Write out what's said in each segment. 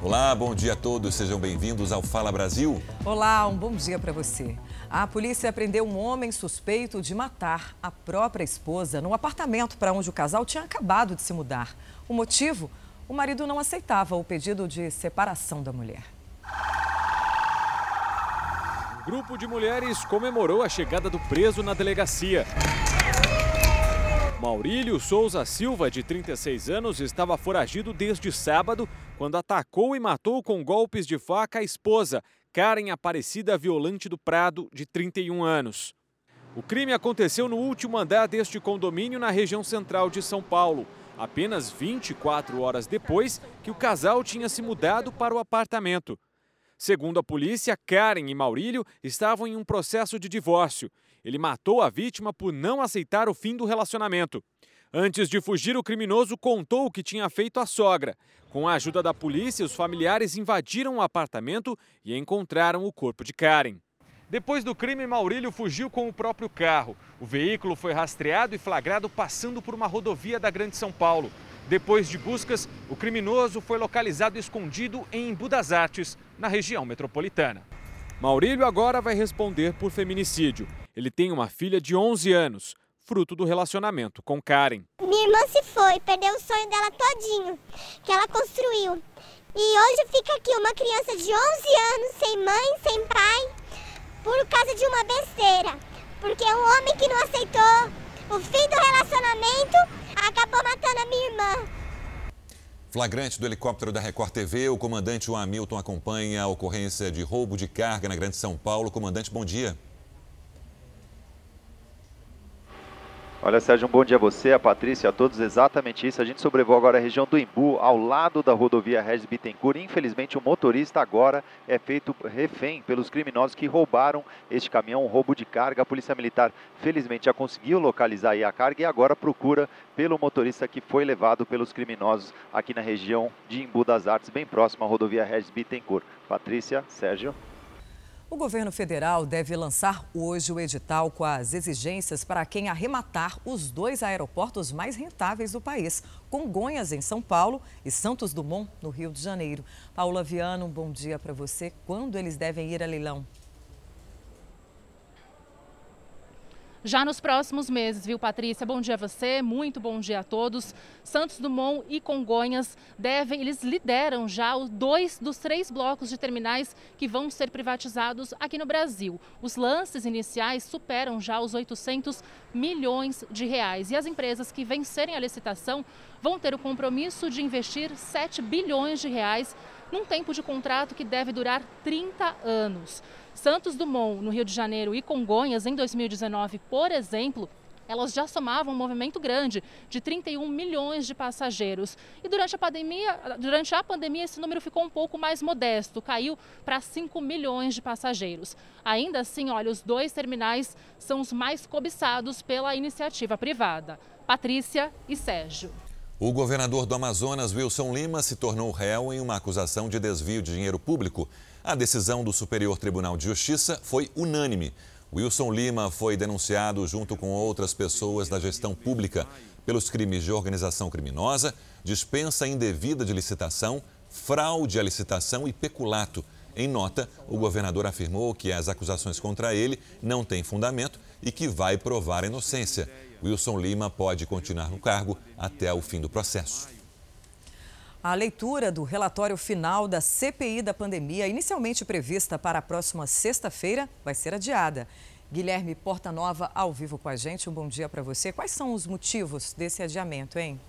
Olá, bom dia a todos, sejam bem-vindos ao Fala Brasil. Olá, um bom dia para você. A polícia prendeu um homem suspeito de matar a própria esposa no apartamento para onde o casal tinha acabado de se mudar. O motivo? O marido não aceitava o pedido de separação da mulher. Um grupo de mulheres comemorou a chegada do preso na delegacia. Maurílio Souza Silva, de 36 anos, estava foragido desde sábado, quando atacou e matou com golpes de faca a esposa, Karen Aparecida Violante do Prado, de 31 anos. O crime aconteceu no último andar deste condomínio na região central de São Paulo, apenas 24 horas depois que o casal tinha se mudado para o apartamento. Segundo a polícia, Karen e Maurílio estavam em um processo de divórcio ele matou a vítima por não aceitar o fim do relacionamento. Antes de fugir, o criminoso contou o que tinha feito à sogra. Com a ajuda da polícia, os familiares invadiram o apartamento e encontraram o corpo de Karen. Depois do crime, Maurílio fugiu com o próprio carro. O veículo foi rastreado e flagrado passando por uma rodovia da Grande São Paulo. Depois de buscas, o criminoso foi localizado escondido em Embu Artes, na região metropolitana. Maurílio agora vai responder por feminicídio. Ele tem uma filha de 11 anos, fruto do relacionamento com Karen. Minha irmã se foi, perdeu o sonho dela todinho, que ela construiu. E hoje fica aqui uma criança de 11 anos, sem mãe, sem pai, por causa de uma besteira. Porque um homem que não aceitou o fim do relacionamento acabou matando a minha irmã. Flagrante do helicóptero da Record TV, o comandante Hamilton acompanha a ocorrência de roubo de carga na Grande São Paulo. Comandante, bom dia. Olha, Sérgio, um bom dia a você, a Patrícia, a todos. Exatamente isso. A gente sobrevoa agora a região do Embu, ao lado da rodovia Regis Bittencourt. Infelizmente, o motorista agora é feito refém pelos criminosos que roubaram este caminhão, um roubo de carga. A Polícia Militar, felizmente, já conseguiu localizar a carga e agora procura pelo motorista que foi levado pelos criminosos aqui na região de Embu das Artes, bem próximo à rodovia Regis Bittencourt. Patrícia, Sérgio. O governo federal deve lançar hoje o edital com as exigências para quem arrematar os dois aeroportos mais rentáveis do país, Congonhas, em São Paulo, e Santos Dumont, no Rio de Janeiro. Paula Viano, um bom dia para você. Quando eles devem ir a leilão? Já nos próximos meses, viu, Patrícia? Bom dia a você, muito bom dia a todos. Santos Dumont e Congonhas devem, eles lideram já os dois dos três blocos de terminais que vão ser privatizados aqui no Brasil. Os lances iniciais superam já os 800 milhões de reais e as empresas que vencerem a licitação vão ter o compromisso de investir 7 bilhões de reais num tempo de contrato que deve durar 30 anos. Santos Dumont, no Rio de Janeiro, e Congonhas, em 2019, por exemplo, elas já somavam um movimento grande de 31 milhões de passageiros. E durante a pandemia, durante a pandemia esse número ficou um pouco mais modesto, caiu para 5 milhões de passageiros. Ainda assim, olha, os dois terminais são os mais cobiçados pela iniciativa privada. Patrícia e Sérgio. O governador do Amazonas, Wilson Lima, se tornou réu em uma acusação de desvio de dinheiro público. A decisão do Superior Tribunal de Justiça foi unânime. Wilson Lima foi denunciado junto com outras pessoas da gestão pública pelos crimes de organização criminosa, dispensa indevida de licitação, fraude à licitação e peculato. Em nota, o governador afirmou que as acusações contra ele não têm fundamento e que vai provar a inocência. Wilson Lima pode continuar no cargo até o fim do processo. A leitura do relatório final da CPI da pandemia, inicialmente prevista para a próxima sexta-feira, vai ser adiada. Guilherme Portanova, ao vivo com a gente. Um bom dia para você. Quais são os motivos desse adiamento, hein?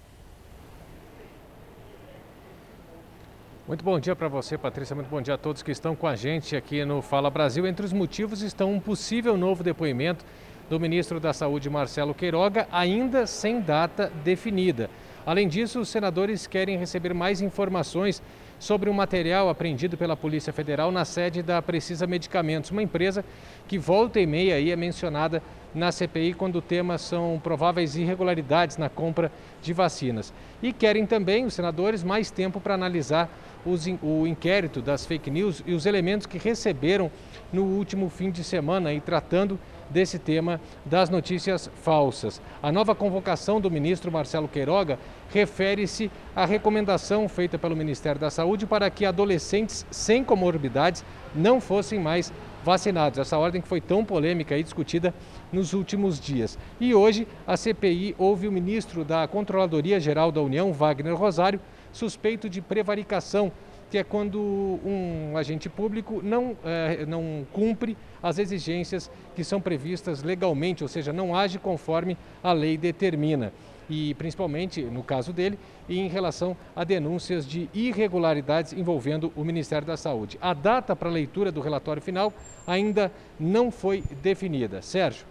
Muito bom dia para você, Patrícia. Muito bom dia a todos que estão com a gente aqui no Fala Brasil. Entre os motivos estão um possível novo depoimento do ministro da Saúde, Marcelo Queiroga, ainda sem data definida. Além disso, os senadores querem receber mais informações sobre um material apreendido pela Polícia Federal na sede da Precisa Medicamentos, uma empresa que volta e meia aí é mencionada na CPI quando o tema são prováveis irregularidades na compra de vacinas. E querem também, os senadores, mais tempo para analisar os, o inquérito das fake news e os elementos que receberam no último fim de semana e tratando desse tema das notícias falsas. A nova convocação do ministro Marcelo Queiroga refere-se à recomendação feita pelo Ministério da Saúde para que adolescentes sem comorbidades não fossem mais vacinados. Essa ordem que foi tão polêmica e discutida nos últimos dias. E hoje a CPI ouve o ministro da Controladoria Geral da União, Wagner Rosário, suspeito de prevaricação, que é quando um agente público não, é, não cumpre as exigências que são previstas legalmente, ou seja, não age conforme a lei determina e principalmente no caso dele, em relação a denúncias de irregularidades envolvendo o Ministério da Saúde. A data para a leitura do relatório final ainda não foi definida. Sérgio.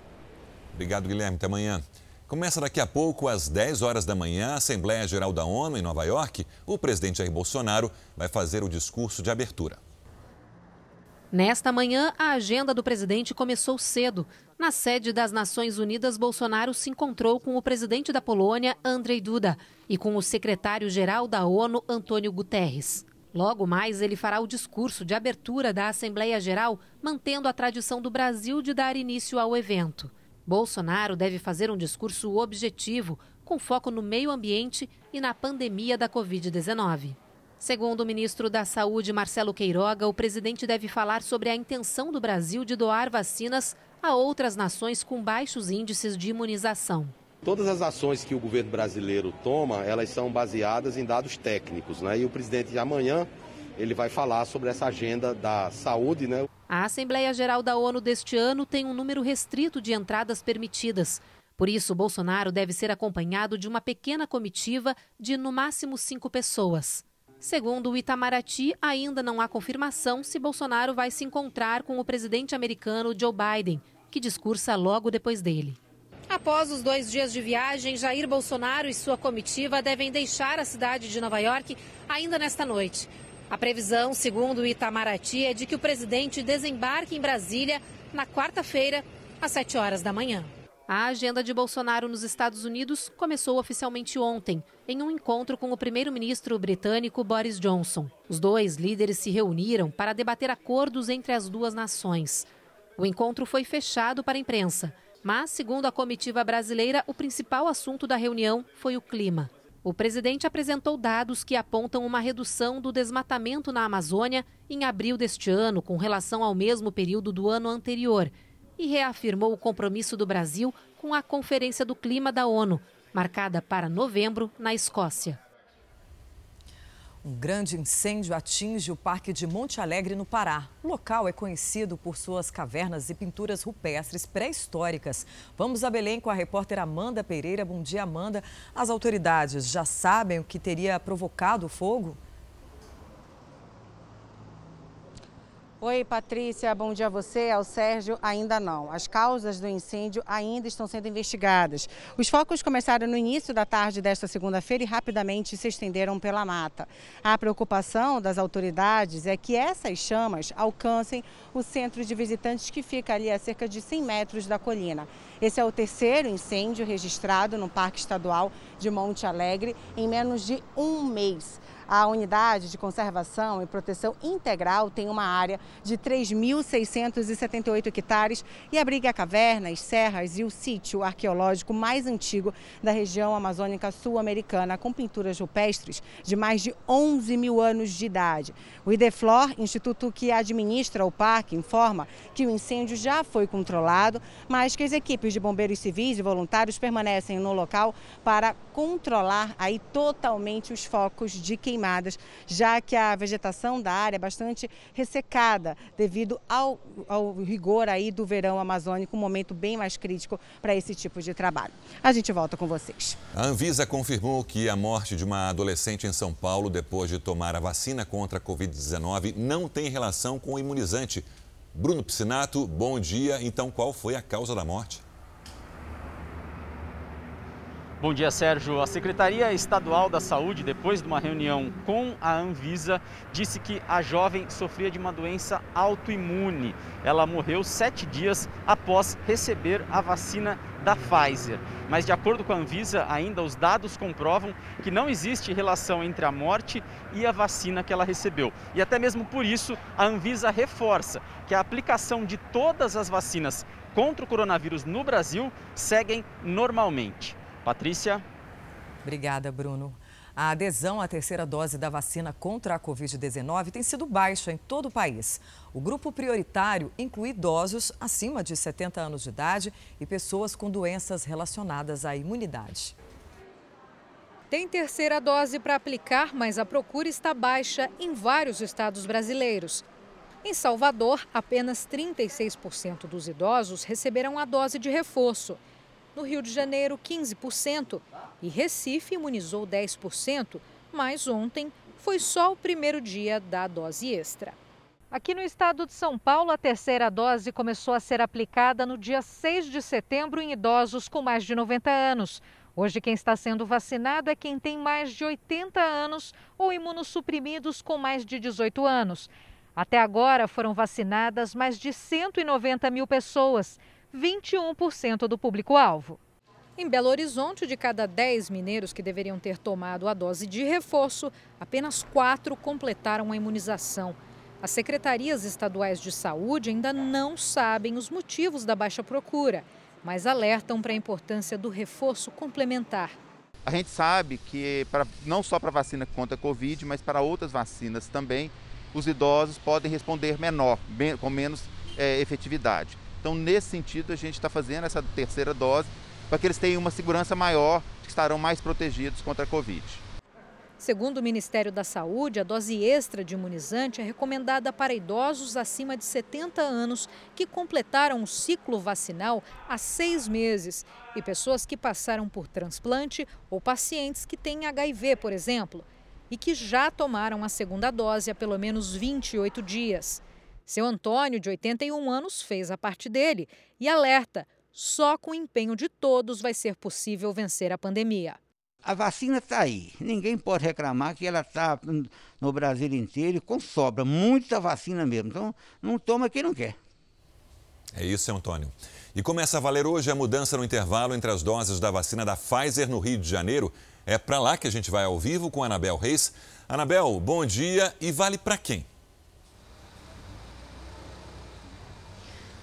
Obrigado, Guilherme. Até amanhã. Começa daqui a pouco, às 10 horas da manhã, a Assembleia Geral da ONU em Nova York. O presidente Jair Bolsonaro vai fazer o discurso de abertura. Nesta manhã, a agenda do presidente começou cedo. Na sede das Nações Unidas, Bolsonaro se encontrou com o presidente da Polônia, Andrzej Duda, e com o secretário-geral da ONU, Antônio Guterres. Logo mais, ele fará o discurso de abertura da Assembleia Geral, mantendo a tradição do Brasil de dar início ao evento. Bolsonaro deve fazer um discurso objetivo, com foco no meio ambiente e na pandemia da Covid-19. Segundo o ministro da Saúde, Marcelo Queiroga, o presidente deve falar sobre a intenção do Brasil de doar vacinas a outras nações com baixos índices de imunização. Todas as ações que o governo brasileiro toma, elas são baseadas em dados técnicos, né? E o presidente de amanhã ele vai falar sobre essa agenda da saúde, né? A Assembleia Geral da ONU deste ano tem um número restrito de entradas permitidas. Por isso, Bolsonaro deve ser acompanhado de uma pequena comitiva de no máximo cinco pessoas. Segundo o Itamaraty, ainda não há confirmação se Bolsonaro vai se encontrar com o presidente americano Joe Biden, que discursa logo depois dele. Após os dois dias de viagem, Jair Bolsonaro e sua comitiva devem deixar a cidade de Nova York ainda nesta noite. A previsão, segundo o Itamaraty, é de que o presidente desembarque em Brasília na quarta-feira, às 7 horas da manhã. A agenda de Bolsonaro nos Estados Unidos começou oficialmente ontem, em um encontro com o primeiro-ministro britânico Boris Johnson. Os dois líderes se reuniram para debater acordos entre as duas nações. O encontro foi fechado para a imprensa, mas, segundo a comitiva brasileira, o principal assunto da reunião foi o clima. O presidente apresentou dados que apontam uma redução do desmatamento na Amazônia em abril deste ano, com relação ao mesmo período do ano anterior e reafirmou o compromisso do Brasil com a Conferência do Clima da ONU, marcada para novembro na Escócia. Um grande incêndio atinge o Parque de Monte Alegre, no Pará. O local é conhecido por suas cavernas e pinturas rupestres pré-históricas. Vamos a Belém com a repórter Amanda Pereira. Bom dia, Amanda. As autoridades já sabem o que teria provocado o fogo? Oi, Patrícia, bom dia a você, ao Sérgio. Ainda não. As causas do incêndio ainda estão sendo investigadas. Os focos começaram no início da tarde desta segunda-feira e rapidamente se estenderam pela mata. A preocupação das autoridades é que essas chamas alcancem o centro de visitantes que fica ali a cerca de 100 metros da colina. Esse é o terceiro incêndio registrado no Parque Estadual de Monte Alegre em menos de um mês. A unidade de conservação e proteção integral tem uma área de 3.678 hectares e abriga cavernas, serras e o sítio arqueológico mais antigo da região amazônica sul-americana, com pinturas rupestres de mais de 11 mil anos de idade. O IDEFLOR, instituto que administra o parque, informa que o incêndio já foi controlado, mas que as equipes de bombeiros civis e voluntários permanecem no local para controlar aí totalmente os focos de queimadas queimadas, já que a vegetação da área é bastante ressecada devido ao, ao rigor aí do verão amazônico, um momento bem mais crítico para esse tipo de trabalho. A gente volta com vocês. A Anvisa confirmou que a morte de uma adolescente em São Paulo depois de tomar a vacina contra a Covid-19 não tem relação com o imunizante. Bruno Piscinato, bom dia. Então, qual foi a causa da morte? Bom dia, Sérgio. A Secretaria Estadual da Saúde, depois de uma reunião com a Anvisa, disse que a jovem sofria de uma doença autoimune. Ela morreu sete dias após receber a vacina da Pfizer. Mas, de acordo com a Anvisa, ainda os dados comprovam que não existe relação entre a morte e a vacina que ela recebeu. E até mesmo por isso, a Anvisa reforça que a aplicação de todas as vacinas contra o coronavírus no Brasil seguem normalmente. Patrícia. Obrigada, Bruno. A adesão à terceira dose da vacina contra a Covid-19 tem sido baixa em todo o país. O grupo prioritário inclui idosos acima de 70 anos de idade e pessoas com doenças relacionadas à imunidade. Tem terceira dose para aplicar, mas a procura está baixa em vários estados brasileiros. Em Salvador, apenas 36% dos idosos receberam a dose de reforço. No Rio de Janeiro, 15%. E Recife imunizou 10%, mas ontem foi só o primeiro dia da dose extra. Aqui no estado de São Paulo, a terceira dose começou a ser aplicada no dia 6 de setembro em idosos com mais de 90 anos. Hoje, quem está sendo vacinado é quem tem mais de 80 anos ou imunossuprimidos com mais de 18 anos. Até agora foram vacinadas mais de 190 mil pessoas. 21% do público-alvo. Em Belo Horizonte, de cada 10 mineiros que deveriam ter tomado a dose de reforço, apenas 4 completaram a imunização. As secretarias estaduais de saúde ainda não sabem os motivos da baixa procura, mas alertam para a importância do reforço complementar. A gente sabe que para, não só para a vacina contra a Covid, mas para outras vacinas também, os idosos podem responder menor, com menos é, efetividade. Então, nesse sentido, a gente está fazendo essa terceira dose para que eles tenham uma segurança maior, que estarão mais protegidos contra a Covid. Segundo o Ministério da Saúde, a dose extra de imunizante é recomendada para idosos acima de 70 anos que completaram o ciclo vacinal há seis meses e pessoas que passaram por transplante ou pacientes que têm HIV, por exemplo, e que já tomaram a segunda dose há pelo menos 28 dias. Seu Antônio, de 81 anos, fez a parte dele e alerta: só com o empenho de todos vai ser possível vencer a pandemia. A vacina está aí. Ninguém pode reclamar que ela está no Brasil inteiro com sobra. Muita vacina mesmo. Então, não toma quem não quer. É isso, Antônio. E começa a valer hoje a mudança no intervalo entre as doses da vacina da Pfizer no Rio de Janeiro. É para lá que a gente vai ao vivo com a Anabel Reis. Anabel, bom dia e vale para quem?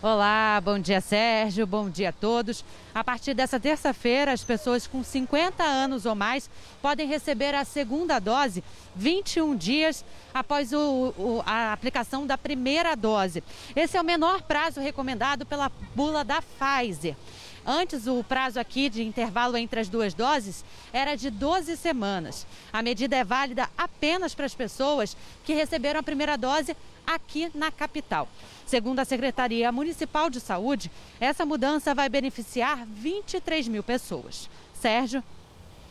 Olá, bom dia Sérgio, bom dia a todos. A partir dessa terça-feira, as pessoas com 50 anos ou mais podem receber a segunda dose 21 dias após o, o, a aplicação da primeira dose. Esse é o menor prazo recomendado pela bula da Pfizer. Antes, o prazo aqui de intervalo entre as duas doses era de 12 semanas. A medida é válida apenas para as pessoas que receberam a primeira dose aqui na capital. Segundo a Secretaria Municipal de Saúde, essa mudança vai beneficiar 23 mil pessoas. Sérgio.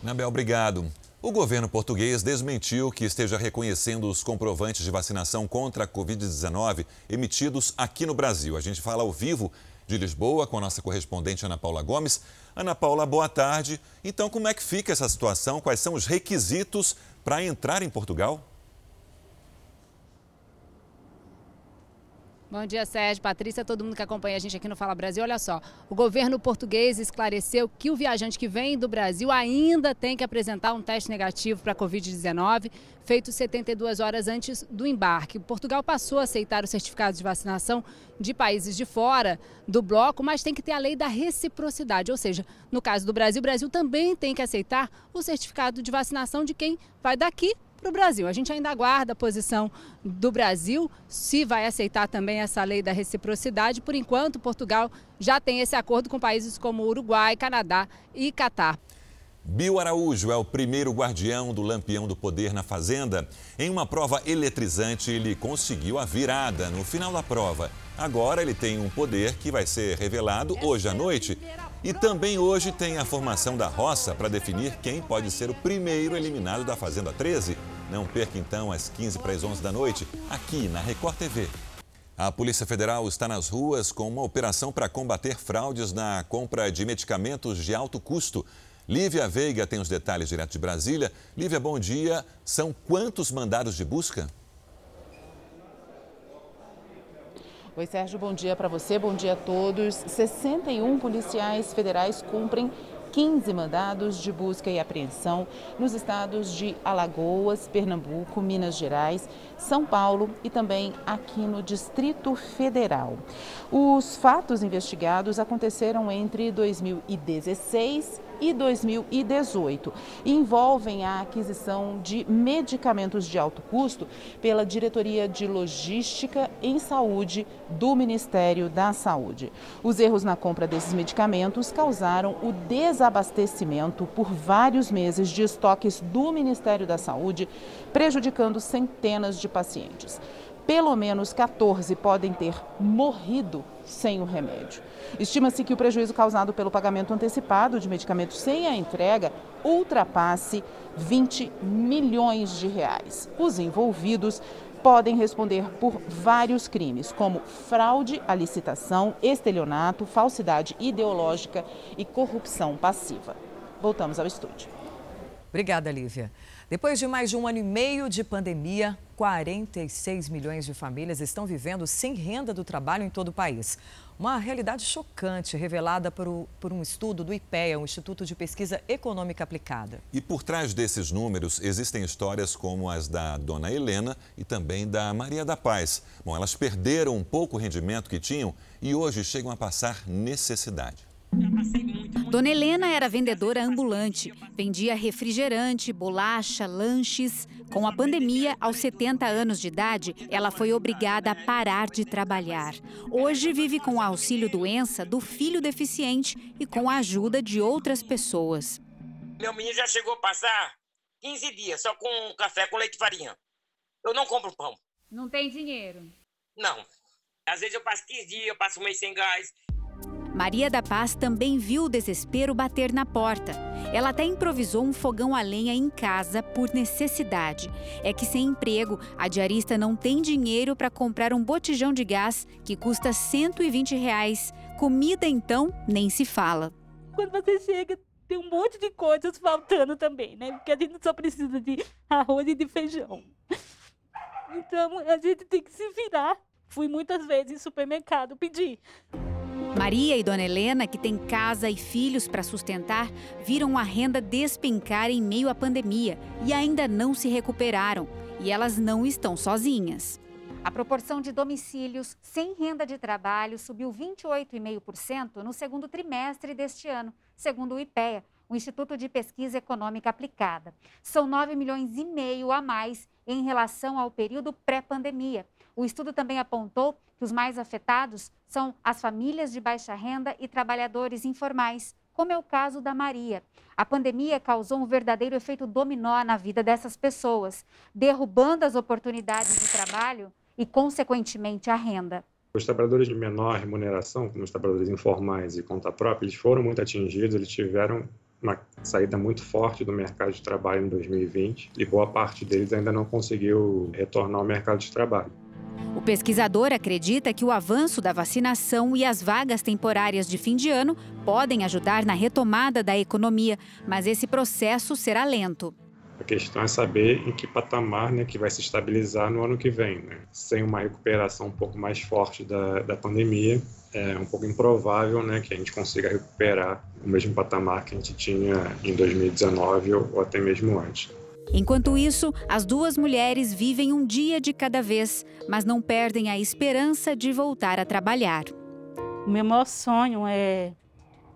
Nabel, obrigado. O governo português desmentiu que esteja reconhecendo os comprovantes de vacinação contra a Covid-19 emitidos aqui no Brasil. A gente fala ao vivo de Lisboa com a nossa correspondente Ana Paula Gomes. Ana Paula, boa tarde. Então, como é que fica essa situação? Quais são os requisitos para entrar em Portugal? Bom dia, Sérgio, Patrícia, todo mundo que acompanha a gente aqui no Fala Brasil. Olha só, o governo português esclareceu que o viajante que vem do Brasil ainda tem que apresentar um teste negativo para a Covid-19, feito 72 horas antes do embarque. Portugal passou a aceitar os certificados de vacinação de países de fora do bloco, mas tem que ter a lei da reciprocidade, ou seja, no caso do Brasil, o Brasil também tem que aceitar o certificado de vacinação de quem vai daqui para o Brasil. A gente ainda aguarda a posição do Brasil, se vai aceitar também essa lei da reciprocidade. Por enquanto, Portugal já tem esse acordo com países como Uruguai, Canadá e Catar. Bill Araújo é o primeiro guardião do Lampião do Poder na Fazenda. Em uma prova eletrizante, ele conseguiu a virada no final da prova. Agora ele tem um poder que vai ser revelado hoje à noite. E também hoje tem a formação da roça para definir quem pode ser o primeiro eliminado da Fazenda 13. Não perca então às 15 para as 11 da noite, aqui na Record TV. A Polícia Federal está nas ruas com uma operação para combater fraudes na compra de medicamentos de alto custo. Lívia Veiga tem os detalhes direto de Brasília. Lívia, bom dia. São quantos mandados de busca? Oi, Sérgio, bom dia para você, bom dia a todos. 61 policiais federais cumprem 15 mandados de busca e apreensão nos estados de Alagoas, Pernambuco, Minas Gerais, São Paulo e também aqui no Distrito Federal. Os fatos investigados aconteceram entre 2016 e e 2018 e envolvem a aquisição de medicamentos de alto custo pela Diretoria de Logística em Saúde do Ministério da Saúde. Os erros na compra desses medicamentos causaram o desabastecimento por vários meses de estoques do Ministério da Saúde, prejudicando centenas de pacientes. Pelo menos 14 podem ter morrido sem o remédio. Estima-se que o prejuízo causado pelo pagamento antecipado de medicamentos sem a entrega ultrapasse 20 milhões de reais. Os envolvidos podem responder por vários crimes, como fraude à licitação, estelionato, falsidade ideológica e corrupção passiva. Voltamos ao estúdio. Obrigada, Lívia. Depois de mais de um ano e meio de pandemia, 46 milhões de famílias estão vivendo sem renda do trabalho em todo o país. Uma realidade chocante revelada por, o, por, um estudo do IPEA, o Instituto de Pesquisa Econômica Aplicada. E por trás desses números existem histórias como as da dona Helena e também da Maria da Paz. Bom, elas perderam um pouco o rendimento que tinham e hoje chegam a passar necessidade. Dona Helena era vendedora ambulante, vendia refrigerante, bolacha, lanches. Com a pandemia, aos 70 anos de idade, ela foi obrigada a parar de trabalhar. Hoje vive com o auxílio doença do filho deficiente e com a ajuda de outras pessoas. Meu menino já chegou a passar 15 dias só com café com leite e farinha. Eu não compro pão. Não tem dinheiro? Não. Às vezes eu passo 15 dias, eu passo um mês sem gás. Maria da Paz também viu o desespero bater na porta. Ela até improvisou um fogão a lenha em casa por necessidade. É que sem emprego, a diarista não tem dinheiro para comprar um botijão de gás que custa 120 reais. Comida, então, nem se fala. Quando você chega, tem um monte de coisas faltando também, né? Porque a gente só precisa de arroz e de feijão. Então, a gente tem que se virar. Fui muitas vezes em supermercado pedir. Maria e Dona Helena, que têm casa e filhos para sustentar, viram a renda despencar em meio à pandemia e ainda não se recuperaram. E elas não estão sozinhas. A proporção de domicílios sem renda de trabalho subiu 28,5% no segundo trimestre deste ano, segundo o IPEA, o Instituto de Pesquisa Econômica Aplicada. São 9 milhões e meio a mais em relação ao período pré-pandemia. O estudo também apontou que os mais afetados são as famílias de baixa renda e trabalhadores informais, como é o caso da Maria. A pandemia causou um verdadeiro efeito dominó na vida dessas pessoas, derrubando as oportunidades de trabalho e, consequentemente, a renda. Os trabalhadores de menor remuneração, como os trabalhadores informais e conta própria, eles foram muito atingidos, eles tiveram uma saída muito forte do mercado de trabalho em 2020 e boa parte deles ainda não conseguiu retornar ao mercado de trabalho. O pesquisador acredita que o avanço da vacinação e as vagas temporárias de fim de ano podem ajudar na retomada da economia, mas esse processo será lento. A questão é saber em que patamar né, que vai se estabilizar no ano que vem. Né? Sem uma recuperação um pouco mais forte da, da pandemia, é um pouco improvável né, que a gente consiga recuperar o mesmo patamar que a gente tinha em 2019 ou, ou até mesmo antes. Enquanto isso, as duas mulheres vivem um dia de cada vez, mas não perdem a esperança de voltar a trabalhar. O meu maior sonho é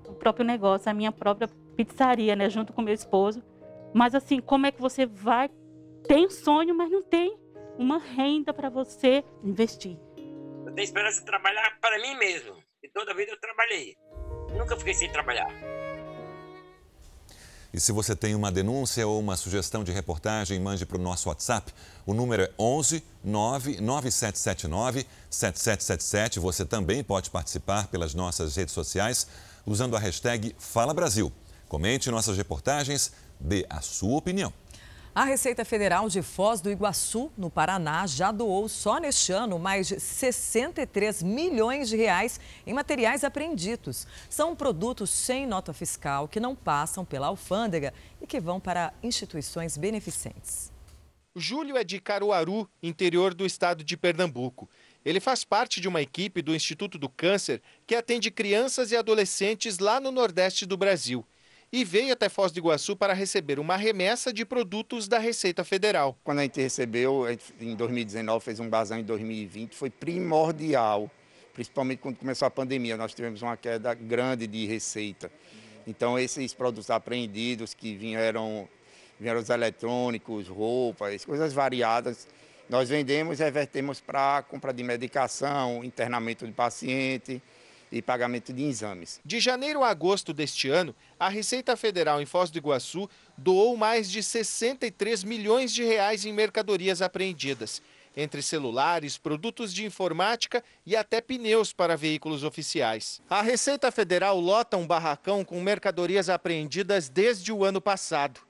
o próprio negócio, a minha própria pizzaria, né, junto com meu esposo. Mas assim, como é que você vai? Tem um sonho, mas não tem uma renda para você investir. Eu tenho esperança de trabalhar para mim mesmo. E toda a vida eu trabalhei. Nunca fiquei sem trabalhar. E se você tem uma denúncia ou uma sugestão de reportagem, mande para o nosso WhatsApp. O número é 11 99779 7777. Você também pode participar pelas nossas redes sociais usando a hashtag Fala Brasil. Comente nossas reportagens, dê a sua opinião. A Receita Federal de Foz do Iguaçu, no Paraná, já doou só neste ano mais de 63 milhões de reais em materiais apreendidos. São produtos sem nota fiscal que não passam pela alfândega e que vão para instituições beneficentes. Júlio é de Caruaru, interior do estado de Pernambuco. Ele faz parte de uma equipe do Instituto do Câncer que atende crianças e adolescentes lá no Nordeste do Brasil e veio até Foz do Iguaçu para receber uma remessa de produtos da Receita Federal. Quando a gente recebeu, em 2019, fez um bazar em 2020, foi primordial, principalmente quando começou a pandemia, nós tivemos uma queda grande de receita. Então, esses produtos apreendidos que vieram, vieram os eletrônicos, roupas, coisas variadas, nós vendemos e revertemos para compra de medicação, internamento de paciente e pagamento de exames. De janeiro a agosto deste ano, a Receita Federal em Foz do Iguaçu doou mais de 63 milhões de reais em mercadorias apreendidas, entre celulares, produtos de informática e até pneus para veículos oficiais. A Receita Federal lota um barracão com mercadorias apreendidas desde o ano passado.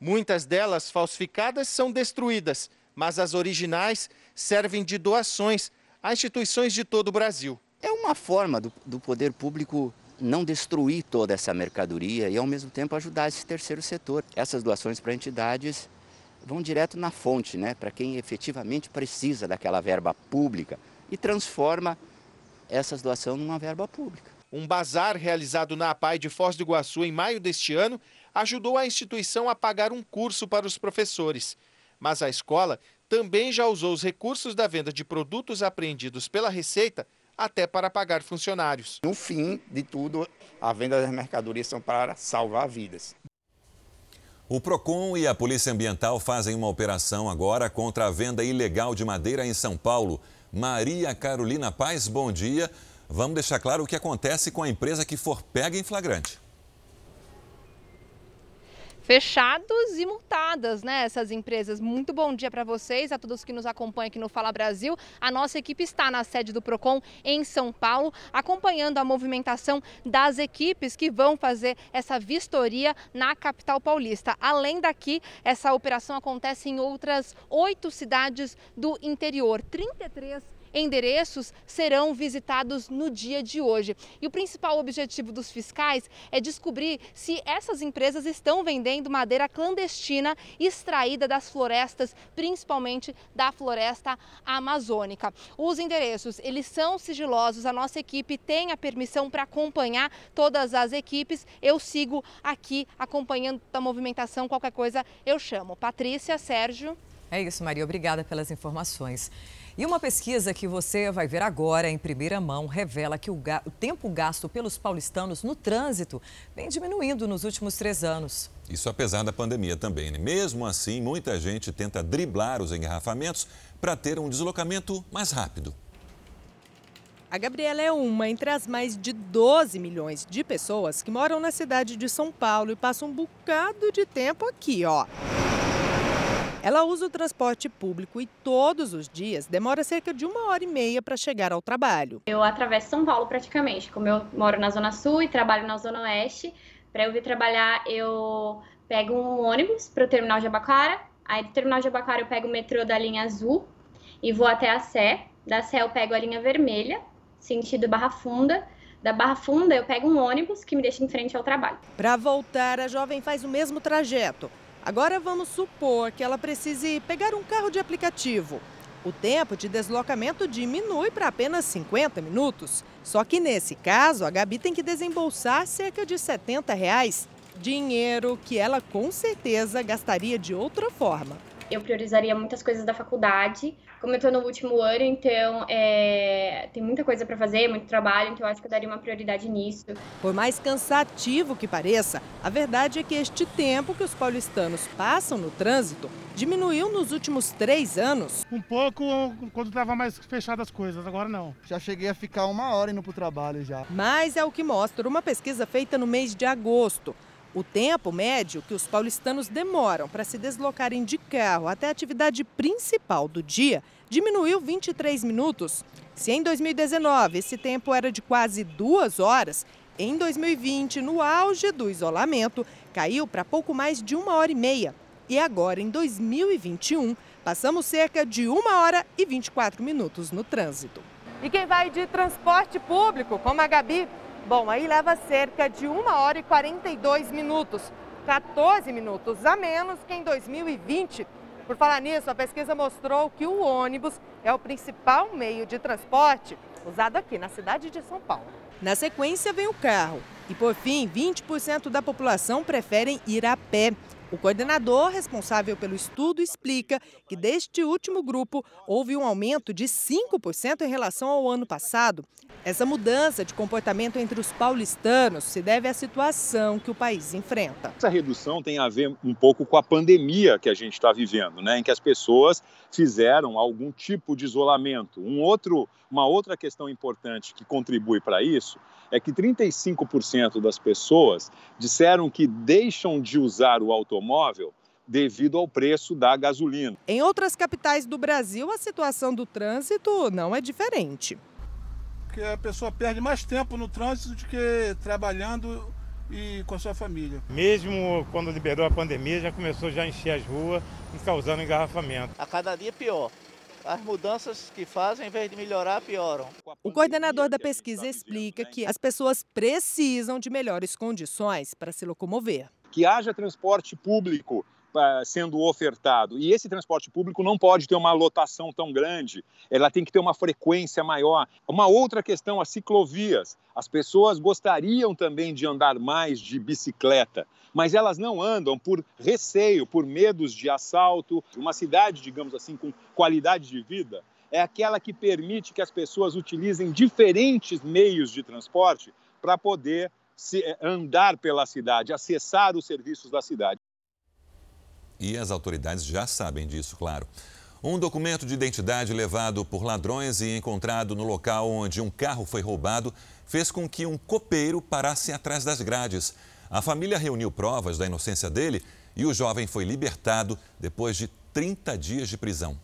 Muitas delas falsificadas são destruídas, mas as originais servem de doações a instituições de todo o Brasil. É uma forma do, do poder público não destruir toda essa mercadoria e, ao mesmo tempo, ajudar esse terceiro setor. Essas doações para entidades vão direto na fonte, né, para quem efetivamente precisa daquela verba pública e transforma essas doações numa verba pública. Um bazar realizado na APAI de Foz do Iguaçu em maio deste ano ajudou a instituição a pagar um curso para os professores. Mas a escola também já usou os recursos da venda de produtos apreendidos pela Receita até para pagar funcionários. No fim de tudo, a venda das mercadorias são para salvar vidas. O PROCON e a Polícia Ambiental fazem uma operação agora contra a venda ilegal de madeira em São Paulo. Maria Carolina Paz, bom dia. Vamos deixar claro o que acontece com a empresa que for pega em flagrante fechados e multadas, né? Essas empresas. Muito bom dia para vocês, a todos que nos acompanham aqui no Fala Brasil. A nossa equipe está na sede do Procon em São Paulo, acompanhando a movimentação das equipes que vão fazer essa vistoria na capital paulista. Além daqui, essa operação acontece em outras oito cidades do interior. 33 endereços serão visitados no dia de hoje. E o principal objetivo dos fiscais é descobrir se essas empresas estão vendendo madeira clandestina extraída das florestas, principalmente da floresta amazônica. Os endereços, eles são sigilosos, a nossa equipe tem a permissão para acompanhar todas as equipes. Eu sigo aqui acompanhando a movimentação, qualquer coisa eu chamo. Patrícia, Sérgio. É isso, Maria. Obrigada pelas informações. E uma pesquisa que você vai ver agora em primeira mão revela que o, ga o tempo gasto pelos paulistanos no trânsito vem diminuindo nos últimos três anos. Isso apesar da pandemia também. Né? Mesmo assim, muita gente tenta driblar os engarrafamentos para ter um deslocamento mais rápido. A Gabriela é uma entre as mais de 12 milhões de pessoas que moram na cidade de São Paulo e passam um bocado de tempo aqui, ó. Ela usa o transporte público e todos os dias demora cerca de uma hora e meia para chegar ao trabalho. Eu atravesso São Paulo praticamente, como eu moro na Zona Sul e trabalho na Zona Oeste. Para eu vir trabalhar, eu pego um ônibus para o terminal de Abacara. Aí do terminal de Abacara eu pego o metrô da linha azul e vou até a Sé. Da Sé eu pego a linha vermelha, sentido Barra Funda. Da Barra Funda eu pego um ônibus que me deixa em frente ao trabalho. Para voltar, a jovem faz o mesmo trajeto, Agora vamos supor que ela precise pegar um carro de aplicativo. O tempo de deslocamento diminui para apenas 50 minutos. Só que nesse caso, a Gabi tem que desembolsar cerca de 70 reais. Dinheiro que ela com certeza gastaria de outra forma. Eu priorizaria muitas coisas da faculdade, como eu estou no último ano, então é, tem muita coisa para fazer, muito trabalho, então eu acho que eu daria uma prioridade nisso. Por mais cansativo que pareça, a verdade é que este tempo que os paulistanos passam no trânsito diminuiu nos últimos três anos. Um pouco quando estava mais fechadas as coisas, agora não. Já cheguei a ficar uma hora indo para o trabalho já. Mas é o que mostra uma pesquisa feita no mês de agosto. O tempo médio que os paulistanos demoram para se deslocarem de carro até a atividade principal do dia diminuiu 23 minutos. Se em 2019 esse tempo era de quase duas horas, em 2020, no auge do isolamento, caiu para pouco mais de uma hora e meia. E agora, em 2021, passamos cerca de uma hora e 24 minutos no trânsito. E quem vai de transporte público, como a Gabi, Bom, aí leva cerca de 1 hora e 42 minutos, 14 minutos a menos que em 2020. Por falar nisso, a pesquisa mostrou que o ônibus é o principal meio de transporte usado aqui na cidade de São Paulo. Na sequência vem o carro. E por fim, 20% da população preferem ir a pé. O coordenador responsável pelo estudo explica que deste último grupo houve um aumento de 5% em relação ao ano passado. Essa mudança de comportamento entre os paulistanos se deve à situação que o país enfrenta. Essa redução tem a ver um pouco com a pandemia que a gente está vivendo, né, em que as pessoas fizeram algum tipo de isolamento. Um outro, uma outra questão importante que contribui para isso é que 35% das pessoas disseram que deixam de usar o automóvel devido ao preço da gasolina. Em outras capitais do Brasil, a situação do trânsito não é diferente. Porque a pessoa perde mais tempo no trânsito do que trabalhando e com a sua família. Mesmo quando liberou a pandemia, já começou já a encher as ruas e causando engarrafamento. A cada dia pior as mudanças que fazem, em vez de melhorar, pioram. O coordenador da pesquisa explica que as pessoas precisam de melhores condições para se locomover. Que haja transporte público sendo ofertado. E esse transporte público não pode ter uma lotação tão grande, ela tem que ter uma frequência maior. Uma outra questão, as ciclovias. As pessoas gostariam também de andar mais de bicicleta, mas elas não andam por receio, por medos de assalto. Uma cidade, digamos assim, com qualidade de vida, é aquela que permite que as pessoas utilizem diferentes meios de transporte para poder se, eh, andar pela cidade, acessar os serviços da cidade. E as autoridades já sabem disso, claro. Um documento de identidade levado por ladrões e encontrado no local onde um carro foi roubado fez com que um copeiro parasse atrás das grades. A família reuniu provas da inocência dele e o jovem foi libertado depois de 30 dias de prisão.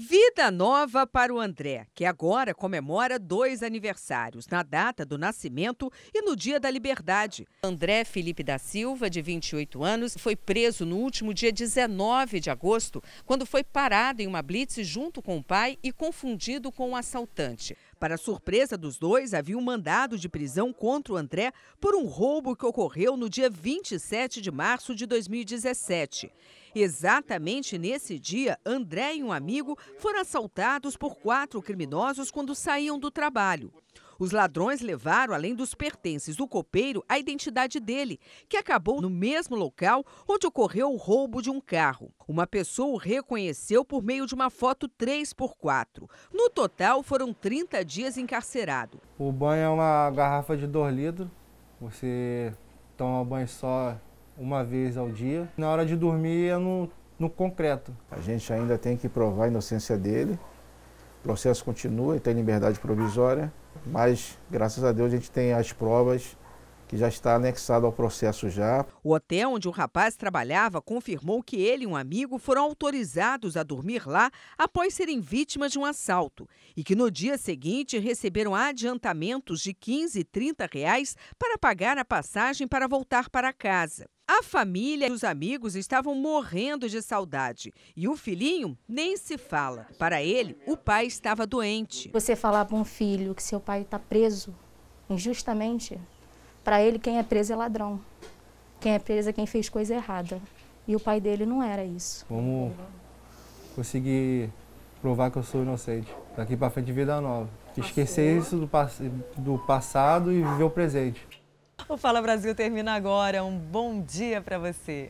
Vida nova para o André, que agora comemora dois aniversários, na data do nascimento e no dia da liberdade. André Felipe da Silva, de 28 anos, foi preso no último dia 19 de agosto, quando foi parado em uma blitz junto com o pai e confundido com um assaltante. Para surpresa dos dois, havia um mandado de prisão contra o André por um roubo que ocorreu no dia 27 de março de 2017. Exatamente nesse dia, André e um amigo foram assaltados por quatro criminosos quando saíam do trabalho. Os ladrões levaram, além dos pertences do copeiro, a identidade dele, que acabou no mesmo local onde ocorreu o roubo de um carro. Uma pessoa o reconheceu por meio de uma foto 3x4. No total, foram 30 dias encarcerado. O banho é uma garrafa de 2 litros. Você toma banho só uma vez ao dia. Na hora de dormir é no, no concreto. A gente ainda tem que provar a inocência dele. O processo continua, ele tem liberdade provisória, mas graças a Deus a gente tem as provas que já está anexado ao processo já. O hotel onde o rapaz trabalhava confirmou que ele e um amigo foram autorizados a dormir lá após serem vítimas de um assalto e que no dia seguinte receberam adiantamentos de 15 e 30 reais para pagar a passagem para voltar para casa. A família e os amigos estavam morrendo de saudade e o filhinho nem se fala. Para ele, o pai estava doente. Você falar para um filho que seu pai está preso injustamente para ele, quem é preso é ladrão. Quem é preso é quem fez coisa errada. E o pai dele não era isso. Vamos conseguir provar que eu sou inocente. Daqui para frente, vida nova. Esquecer isso do, do passado e viver o presente. O Fala Brasil termina agora. Um bom dia para você.